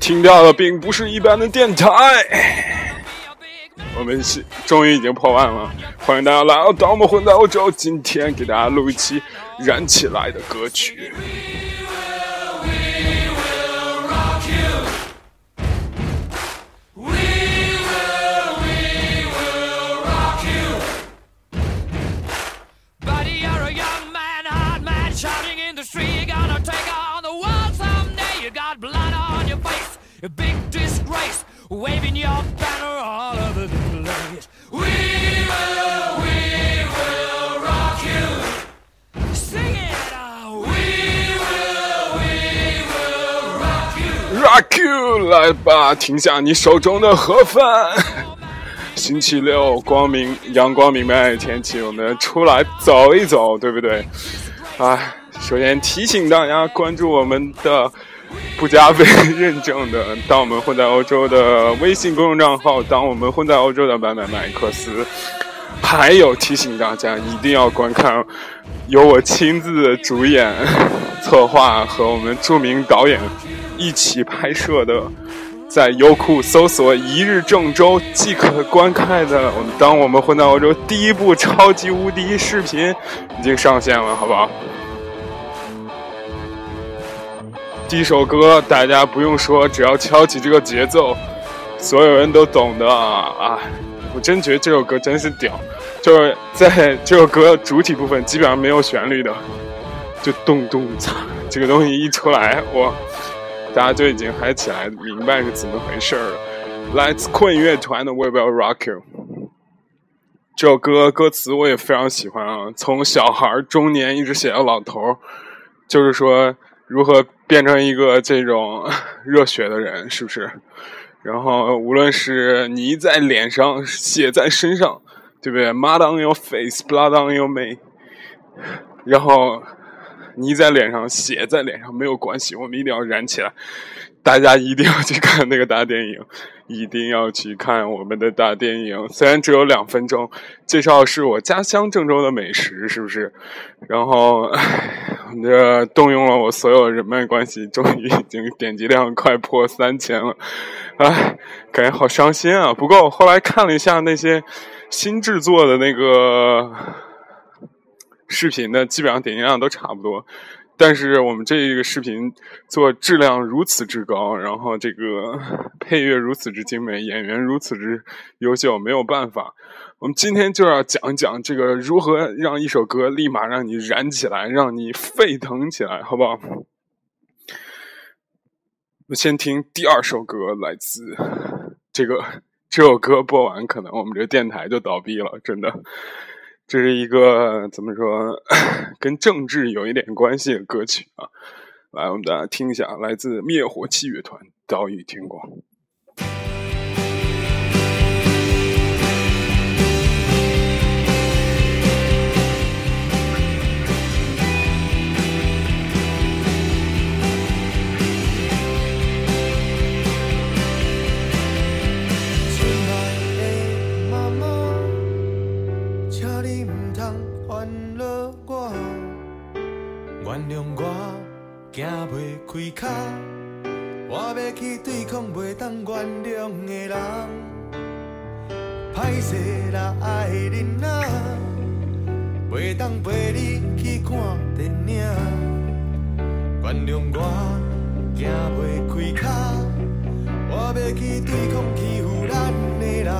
听到的并不是一般的电台。我们是终于已经破万了，欢迎大家来到《当我们混在欧洲》，今天给大家录一期燃起来的歌曲。Rock you，来吧，停下你手中的盒饭。星期六，光明、阳光明媚的天气，我们出来走一走，对不对？啊，首先提醒大家关注我们的不加被认证的“当我们混在欧洲”的微信公众账号“当我们混在欧洲”的买买麦克斯。还有提醒大家一定要观看由我亲自主演、策划和我们著名导演。一起拍摄的，在优酷搜索“一日郑州”即可观看的。我们当我们混在欧洲第一部超级无敌视频已经上线了，好不好？第一首歌大家不用说，只要敲起这个节奏，所有人都懂的啊！我真觉得这首歌真是屌，就是在这首歌主体部分基本上没有旋律的，就咚咚嚓，这个东西一出来，我。大家就已经嗨起来，明白是怎么回事了。来自困乐团的《We Will Rock You》这首歌歌词我也非常喜欢啊，从小孩、中年一直写到老头就是说如何变成一个这种 热血的人，是不是？然后无论是泥在脸上，血在身上，对不对？Mud on your face, blood on your mane。然后。泥在脸上，血在脸上，没有关系，我们一定要燃起来！大家一定要去看那个大电影，一定要去看我们的大电影。虽然只有两分钟，介绍是我家乡郑州的美食，是不是？然后，这动用了我所有人脉关系，终于已经点击量快破三千了，哎，感觉好伤心啊！不过我后来看了一下那些新制作的那个。视频的基本上点击量都差不多，但是我们这个视频做质量如此之高，然后这个配乐如此之精美，演员如此之优秀，没有办法。我们今天就要讲一讲这个如何让一首歌立马让你燃起来，让你沸腾起来，好不好？我先听第二首歌，来自这个这首歌播完，可能我们这电台就倒闭了，真的。这是一个怎么说，跟政治有一点关系的歌曲啊！来，我们大家听一下，来自灭火器乐团《岛屿天光》。我要去对抗袂当原谅的人，歹势啦爱人啊，袂当陪你去看电影。原谅我行袂开脚，我要去对抗欺负咱的人。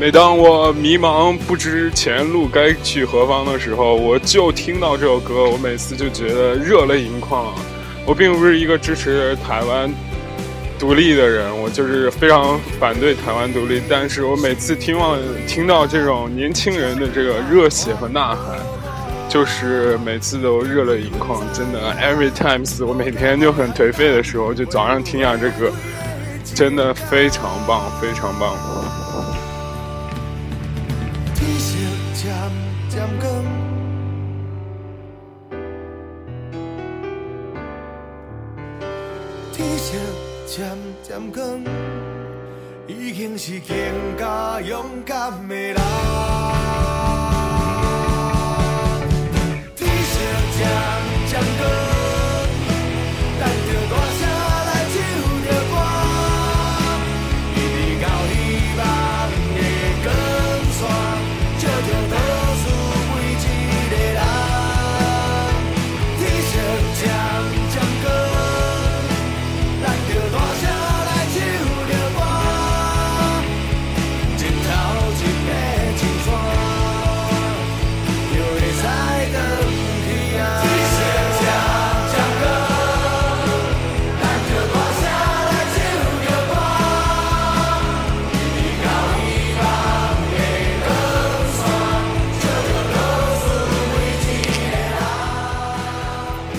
每当我迷茫不知前路该去何方的时候，我就听到这首歌，我每次就觉得热泪盈眶。我并不是一个支持台湾独立的人，我就是非常反对台湾独立。但是我每次听到听到这种年轻人的这个热血和呐喊，就是每次都热泪盈眶。真的，every times，我每天就很颓废的时候，就早上听下这歌，真的非常棒，非常棒。渐渐光，已经是更加勇敢的人。天色渐渐光。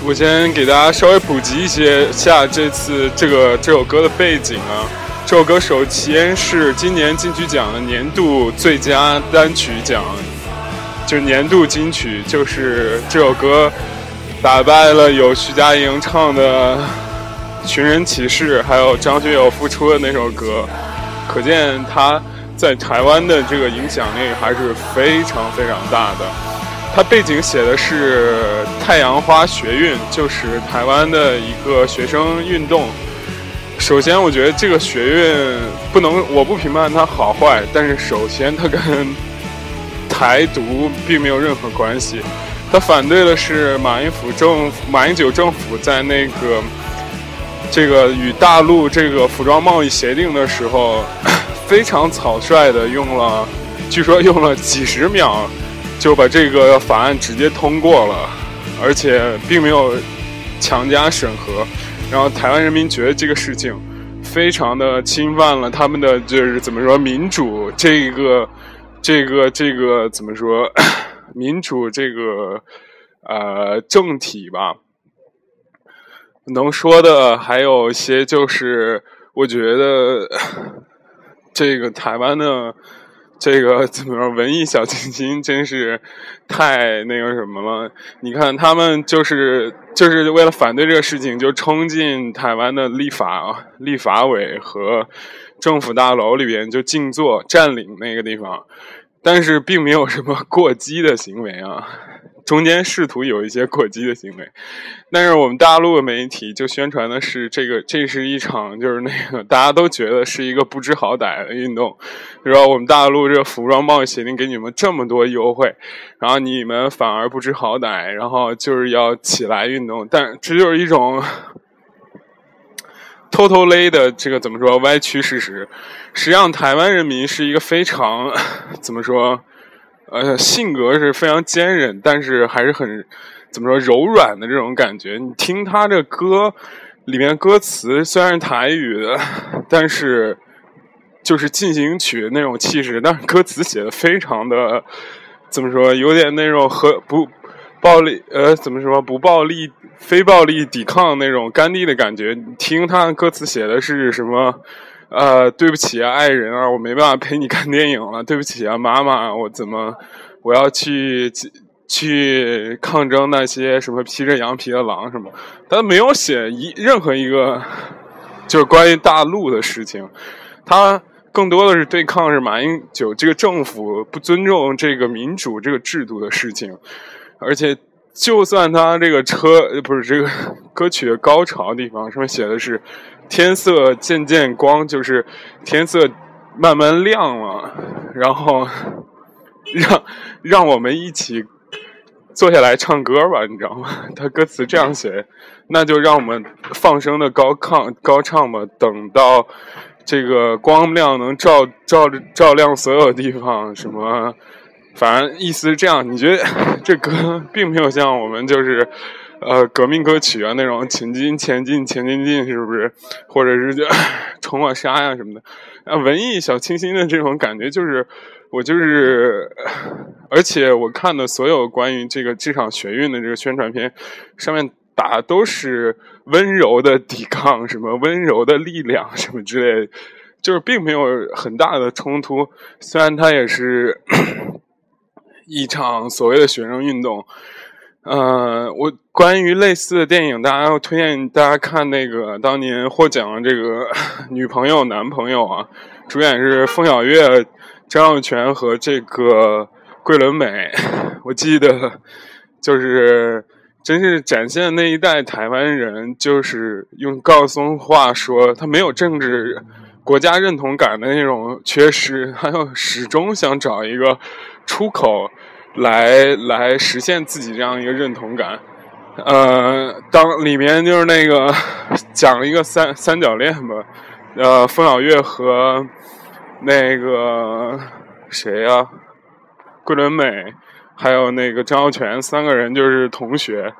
我先给大家稍微普及一些下这次这个这首歌的背景啊。这首歌首先是今年金曲奖的年度最佳单曲奖，就是年度金曲，就是这首歌打败了有徐佳莹唱的《寻人启事》，还有张学友复出的那首歌，可见他在台湾的这个影响力还是非常非常大的。它背景写的是太阳花学运，就是台湾的一个学生运动。首先，我觉得这个学运不能，我不评判它好坏，但是首先它跟台独并没有任何关系。它反对的是马英府政马英九政府在那个这个与大陆这个服装贸易协定的时候，非常草率的用了，据说用了几十秒。就把这个法案直接通过了，而且并没有强加审核，然后台湾人民觉得这个事情非常的侵犯了他们的就是怎么说民主这个这个这个怎么说民主这个呃政体吧，能说的还有一些就是我觉得这个台湾的。这个怎么说？文艺小清新真是太那个什么了。你看，他们就是就是为了反对这个事情，就冲进台湾的立法立法委和政府大楼里边就静坐占领那个地方，但是并没有什么过激的行为啊。中间试图有一些过激的行为，但是我们大陆的媒体就宣传的是这个，这是一场就是那个大家都觉得是一个不知好歹的运动，是吧？我们大陆这服装贸易协定给你们这么多优惠，然后你们反而不知好歹，然后就是要起来运动，但这就是一种偷偷勒的这个怎么说歪曲事实。实际上，台湾人民是一个非常怎么说？呃，性格是非常坚韧，但是还是很怎么说柔软的这种感觉。你听他这歌里面歌词虽然是台语的，但是就是进行曲那种气势，但是歌词写的非常的怎么说，有点那种和不暴力呃怎么说不暴力非暴力抵抗那种甘地的感觉。你听他歌词写的是什么？呃，对不起啊，爱人啊，我没办法陪你看电影了。对不起啊，妈妈，我怎么我要去去抗争那些什么披着羊皮的狼什么？他没有写一任何一个就是关于大陆的事情，他更多的是对抗是马英九这个政府不尊重这个民主这个制度的事情，而且。就算他这个车不是这个歌曲的高潮地方，上面写的是“天色渐渐光”，就是天色慢慢亮了，然后让让我们一起坐下来唱歌吧，你知道吗？他歌词这样写，那就让我们放声的高亢高唱吧。等到这个光亮能照照照亮所有地方，什么？反正意思是这样，你觉得 这歌并没有像我们就是呃革命歌曲啊那种前进前进前进进是不是？或者是就冲我杀呀什么的，啊文艺小清新的这种感觉，就是我就是，而且我看的所有关于这个这场学运的这个宣传片，上面打都是温柔的抵抗，什么温柔的力量什么之类。就是并没有很大的冲突，虽然它也是一场所谓的学生运动。呃，我关于类似的电影，大家要推荐大家看那个当年获奖的这个 女朋友男朋友啊，主演是凤小岳、张孝全和这个桂纶镁。我记得就是真是展现那一代台湾人，就是用高松话说，他没有政治。国家认同感的那种缺失，还有始终想找一个出口来来实现自己这样一个认同感。呃，当里面就是那个 讲了一个三三角恋吧，呃，冯小月和那个谁呀，桂纶镁，还有那个张耀全三个人就是同学，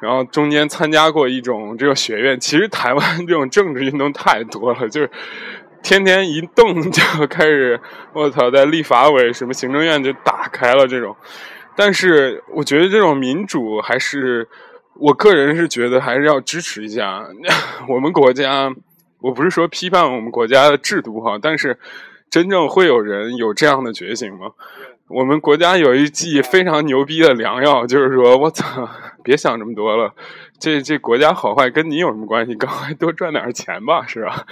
然后中间参加过一种这个学院。其实台湾这种政治运动太多了，就是。天天一动就开始，我操，在立法委什么行政院就打开了这种，但是我觉得这种民主还是，我个人是觉得还是要支持一下。我们国家，我不是说批判我们国家的制度哈，但是真正会有人有这样的觉醒吗？我们国家有一剂非常牛逼的良药，就是说我操，别想这么多了。这这国家好坏跟你有什么关系？赶快多赚点钱吧，是吧？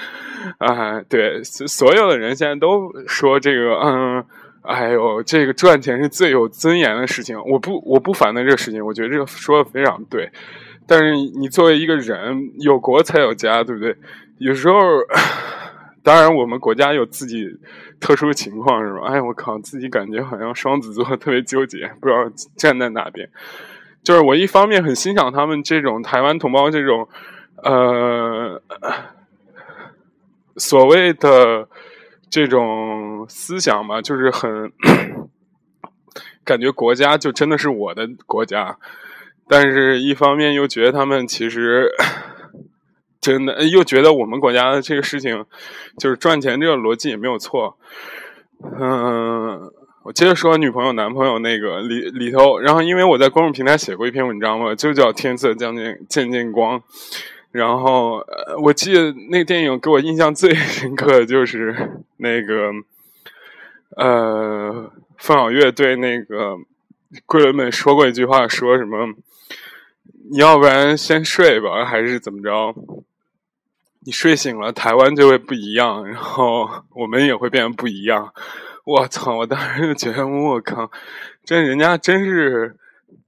啊，对，所有的人现在都说这个，嗯，哎呦，这个赚钱是最有尊严的事情。我不，我不反对这个事情，我觉得这个说的非常对。但是你作为一个人，有国才有家，对不对？有时候，当然我们国家有自己特殊情况，是吧？哎，我靠，自己感觉好像双子座特别纠结，不知道站在哪边。就是我一方面很欣赏他们这种台湾同胞这种，呃，所谓的这种思想嘛，就是很 感觉国家就真的是我的国家，但是一方面又觉得他们其实真的又觉得我们国家的这个事情就是赚钱这个逻辑也没有错，嗯。我接着说女朋友男朋友那个里里头，然后因为我在公众平台写过一篇文章嘛，就叫《天色将近渐渐光》，然后，我记得那个电影给我印象最深刻的就是那个呃，凤小岳对那个桂纶镁说过一句话，说什么你要不然先睡吧，还是怎么着？你睡醒了，台湾就会不一样，然后 我们也会变得不一样。我操！我当时就觉得，我靠，这人家真是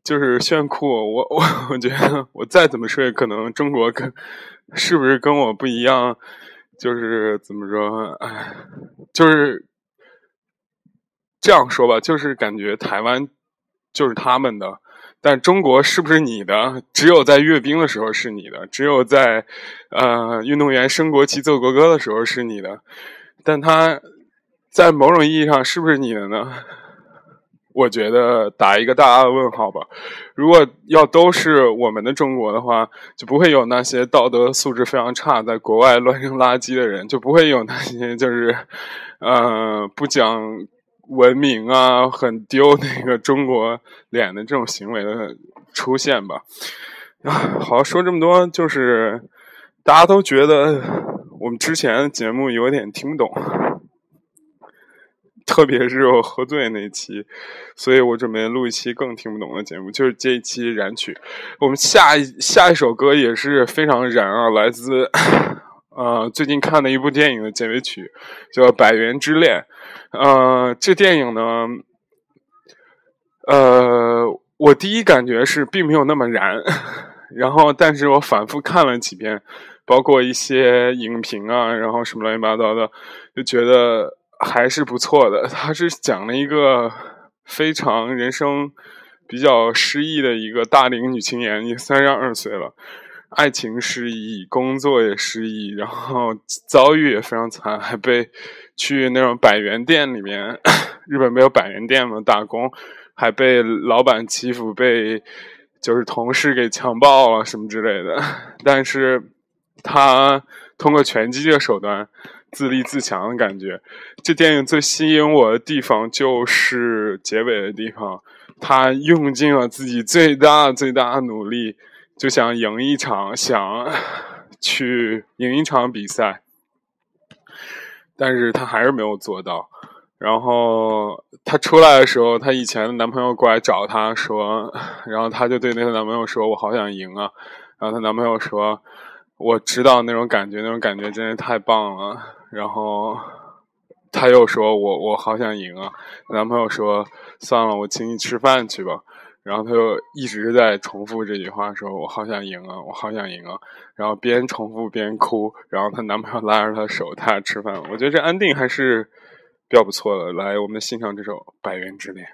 就是炫酷。我我我觉得，我再怎么睡，可能中国跟是不是跟我不一样？就是怎么说？哎，就是这样说吧，就是感觉台湾就是他们的，但中国是不是你的？只有在阅兵的时候是你的，只有在呃运动员升国旗、奏国歌的时候是你的，但他。在某种意义上，是不是你的呢？我觉得打一个大大的问号吧。如果要都是我们的中国的话，就不会有那些道德素质非常差，在国外乱扔垃圾的人，就不会有那些就是，呃，不讲文明啊，很丢那个中国脸的这种行为的出现吧。啊，好，说这么多，就是大家都觉得我们之前节目有点听不懂。特别是我喝醉那期，所以我准备录一期更听不懂的节目，就是这一期燃曲。我们下一下一首歌也是非常燃啊，来自呃最近看的一部电影的结尾曲，叫《百元之恋》。呃，这电影呢，呃，我第一感觉是并没有那么燃，然后但是我反复看了几遍，包括一些影评啊，然后什么乱七八糟的，就觉得。还是不错的。他是讲了一个非常人生比较失意的一个大龄女青年，也三十二岁了，爱情失意，工作也失意，然后 遭遇也非常惨，还被去那种百元店里面，日本没有百元店嘛，打工，还被老板欺负，被就是同事给强暴了什么之类的，但是他通过拳击的手段自立自强的感觉。这电影最吸引我的地方就是结尾的地方，他用尽了自己最大最大的努力，就想赢一场，想去赢一场比赛，但是他还是没有做到。然后她出来的时候，她以前的男朋友过来找她说，然后她就对那个男朋友说：“我好想赢啊！”然后她男朋友说：“我知道那种感觉，那种感觉真是太棒了。”然后她又说：“我我好想赢啊！”男朋友说：“算了，我请你吃饭去吧。”然后她就一直在重复这句话，说：“我好想赢啊，我好想赢啊！”然后边重复边哭，然后她男朋友拉着她手，她吃饭。我觉得这安定还是。比较不错的，来，我们欣赏这首《百元之恋》。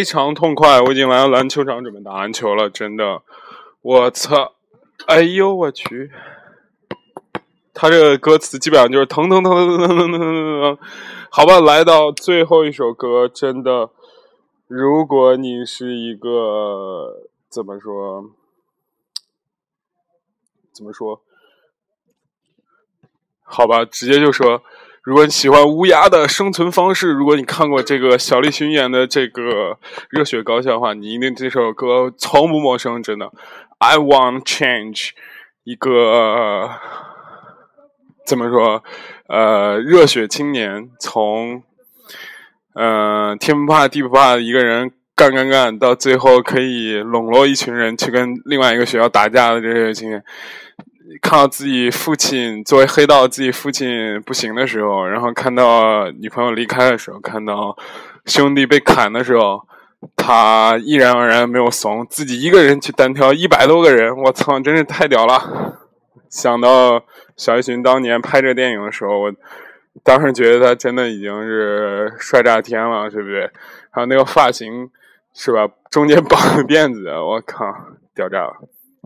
非常痛快？我已经来到篮球场准备打篮球了，真的，我操！哎呦我去！他这个歌词基本上就是疼疼疼疼疼疼疼疼疼。好吧，来到最后一首歌，真的，如果你是一个怎么说？怎么说？好吧，直接就说。如果你喜欢乌鸦的生存方式，如果你看过这个小栗旬演的这个《热血高校》的话，你一定这首歌从不陌生，真的。I want change，一个怎么说？呃，热血青年从呃天不怕地不怕一个人干干干，到最后可以笼络一群人去跟另外一个学校打架的这些青年。看到自己父亲作为黑道，自己父亲不行的时候，然后看到女朋友离开的时候，看到兄弟被砍的时候，他毅然而然没有怂，自己一个人去单挑一百多个人，我操，真是太屌了！想到小栗旬当年拍这电影的时候，我当时觉得他真的已经是帅炸天了，对不对？还有那个发型，是吧？中间绑个辫子，我靠，屌炸了！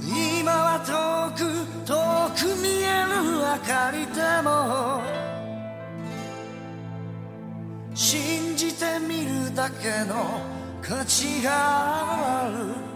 今は遠く遠く見える明かりでも。信じてみるだけの価値がある。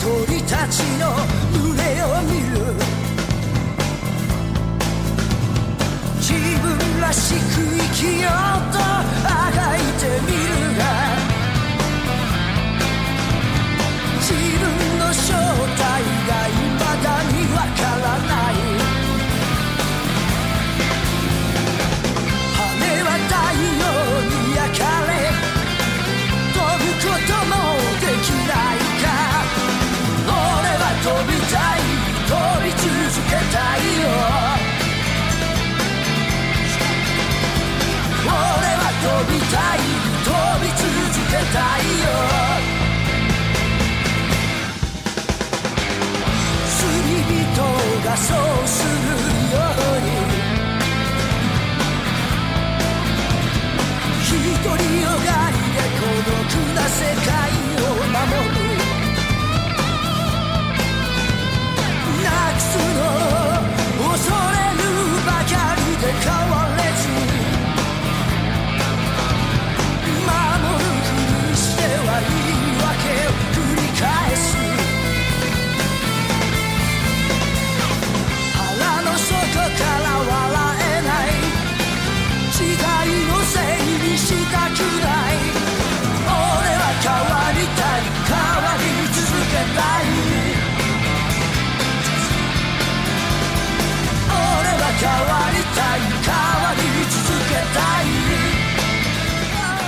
鳥たちの群れを見る。自分らしく生きようと。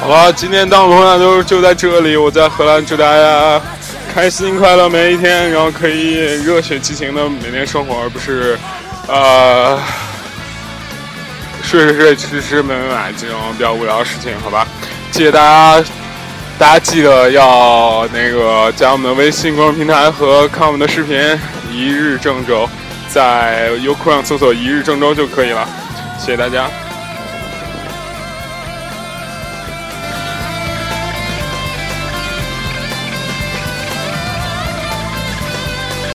好了，今天当朋友都就在这里。我在荷兰，祝大家开心快乐每一天，然后可以热血激情的每天生活，而不是呃睡睡睡、吃吃买买买这种比较无聊的事情，好吧？谢谢大家，大家记得要那个加我们的微信公众平台和看我们的视频。一日郑州，在优酷上搜索“一日郑州”就可以了。谢谢大家。